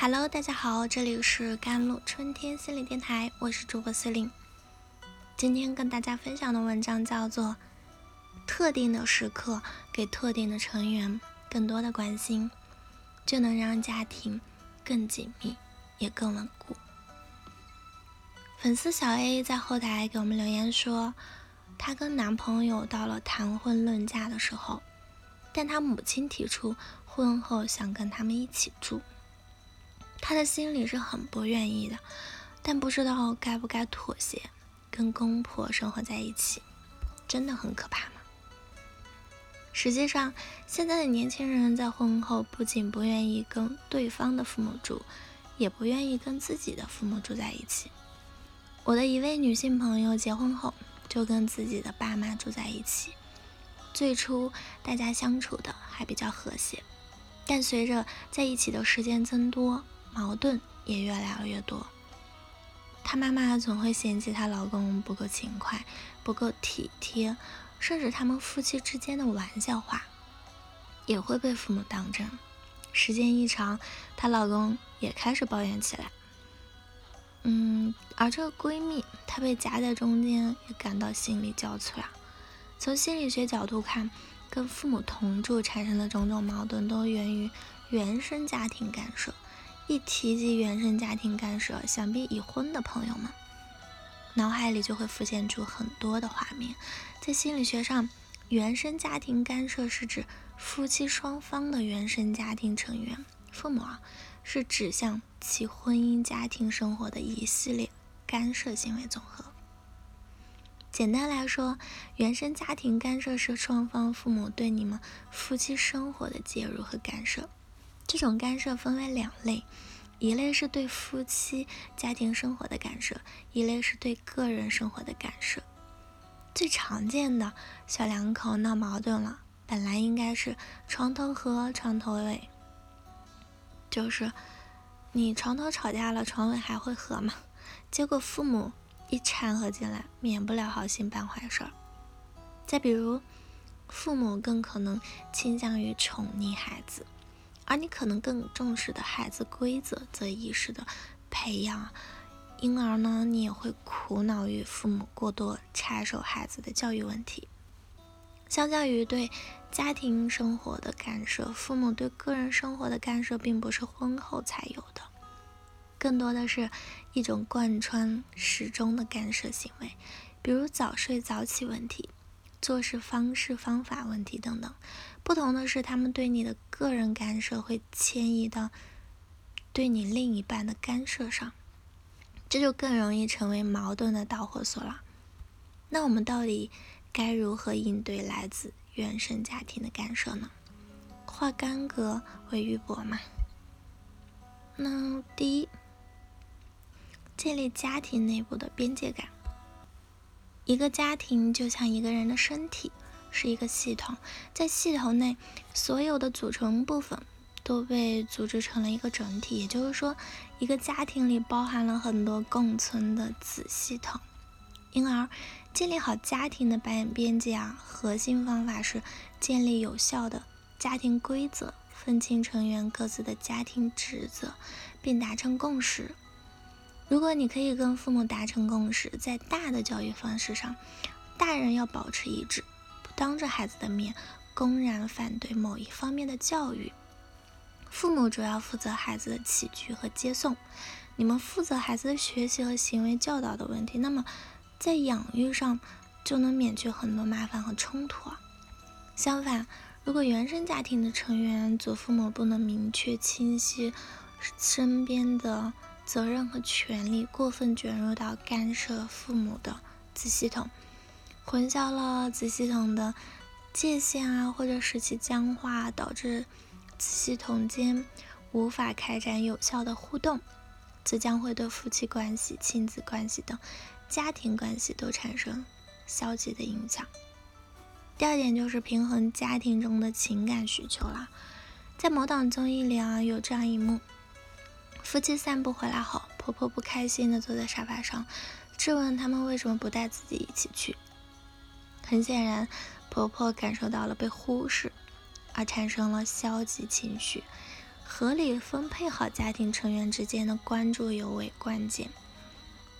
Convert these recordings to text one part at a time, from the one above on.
Hello，大家好，这里是甘露春天心理电台，我是主播司令。今天跟大家分享的文章叫做《特定的时刻给特定的成员更多的关心，就能让家庭更紧密也更稳固》。粉丝小 A 在后台给我们留言说，她跟男朋友到了谈婚论嫁的时候，但她母亲提出婚后想跟他们一起住。他的心里是很不愿意的，但不知道该不该妥协，跟公婆生活在一起，真的很可怕吗？实际上，现在的年轻人在婚后不仅不愿意跟对方的父母住，也不愿意跟自己的父母住在一起。我的一位女性朋友结婚后就跟自己的爸妈住在一起，最初大家相处的还比较和谐，但随着在一起的时间增多，矛盾也越来越多。她妈妈总会嫌弃她老公不够勤快、不够体贴，甚至他们夫妻之间的玩笑话也会被父母当真。时间一长，她老公也开始抱怨起来。嗯，而这个闺蜜，她被夹在中间，也感到心力交瘁啊。从心理学角度看，跟父母同住产生的种种矛盾，都源于原生家庭干涉。一提及原生家庭干涉，想必已婚的朋友们脑海里就会浮现出很多的画面。在心理学上，原生家庭干涉是指夫妻双方的原生家庭成员，父母啊，是指向其婚姻家庭生活的一系列干涉行为总和。简单来说，原生家庭干涉是双方父母对你们夫妻生活的介入和干涉。这种干涉分为两类，一类是对夫妻家庭生活的干涉，一类是对个人生活的干涉。最常见的小两口闹矛盾了，本来应该是床头和床头尾，就是你床头吵架了，床尾还会和吗？结果父母一掺和进来，免不了好心办坏事儿。再比如，父母更可能倾向于宠溺孩子。而你可能更重视的孩子规则则意识的培养，因而呢，你也会苦恼于父母过多插手孩子的教育问题。相较于对家庭生活的干涉，父母对个人生活的干涉并不是婚后才有的，更多的是一种贯穿始终的干涉行为，比如早睡早起问题。做事方式、方法问题等等，不同的是，他们对你的个人干涉会迁移到对你另一半的干涉上，这就更容易成为矛盾的导火索了。那我们到底该如何应对来自原生家庭的干涉呢？化干戈为玉帛嘛。那第一，建立家庭内部的边界感。一个家庭就像一个人的身体，是一个系统，在系统内，所有的组成部分都被组织成了一个整体。也就是说，一个家庭里包含了很多共存的子系统。因而，建立好家庭的边边界啊，核心方法是建立有效的家庭规则，分清成员各自的家庭职责，并达成共识。如果你可以跟父母达成共识，在大的教育方式上，大人要保持一致，不当着孩子的面公然反对某一方面的教育。父母主要负责孩子的起居和接送，你们负责孩子的学习和行为教导的问题。那么，在养育上就能免去很多麻烦和冲突啊。相反，如果原生家庭的成员祖父母不能明确清晰身边的。责任和权利过分卷入到干涉父母的子系统，混淆了子系统的界限啊，或者使其僵化，导致子系统间无法开展有效的互动，则将会对夫妻关系、亲子关系等家庭关系都产生消极的影响。第二点就是平衡家庭中的情感需求啦，在某档综艺里啊，有这样一幕。夫妻散步回来后，婆婆不开心地坐在沙发上，质问他们为什么不带自己一起去。很显然，婆婆感受到了被忽视，而产生了消极情绪，合理分配好家庭成员之间的关注尤为关键。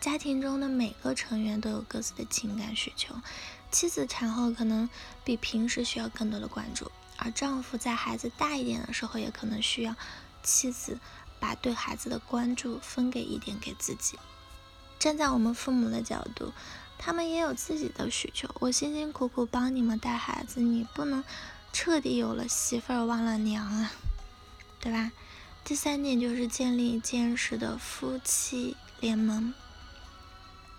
家庭中的每个成员都有各自的情感需求，妻子产后可能比平时需要更多的关注，而丈夫在孩子大一点的时候，也可能需要妻子把对孩子的关注分给一点给自己。站在我们父母的角度，他们也有自己的需求。我辛辛苦苦帮你们带孩子，你不能彻底有了媳妇儿忘了娘啊，对吧？第三点就是建立坚实的夫妻联盟。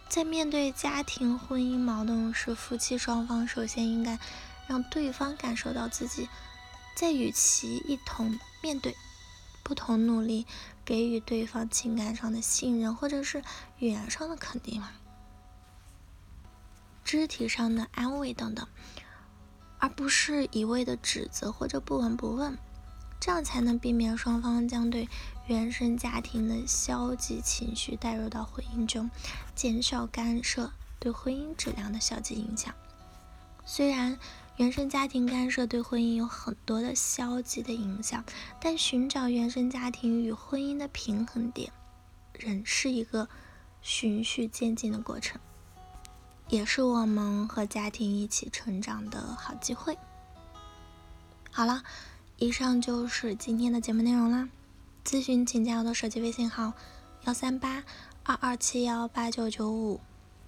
在面对家庭婚姻矛盾时，夫妻双方首先应该让对方感受到自己在与其一同面对，不同努力，给予对方情感上的信任，或者是语言上的肯定嘛，肢体上的安慰等等，而不是一味的指责或者不闻不问，这样才能避免双方将对。原生家庭的消极情绪带入到婚姻中，减少干涉对婚姻质量的消极影响。虽然原生家庭干涉对婚姻有很多的消极的影响，但寻找原生家庭与婚姻的平衡点，仍是一个循序渐进的过程，也是我们和家庭一起成长的好机会。好了，以上就是今天的节目内容啦。咨询请加我的手机微信号：幺三八二二七幺八九九五，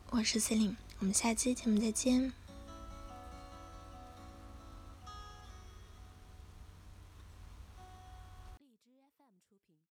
我是 Celine，我们下期节目再见。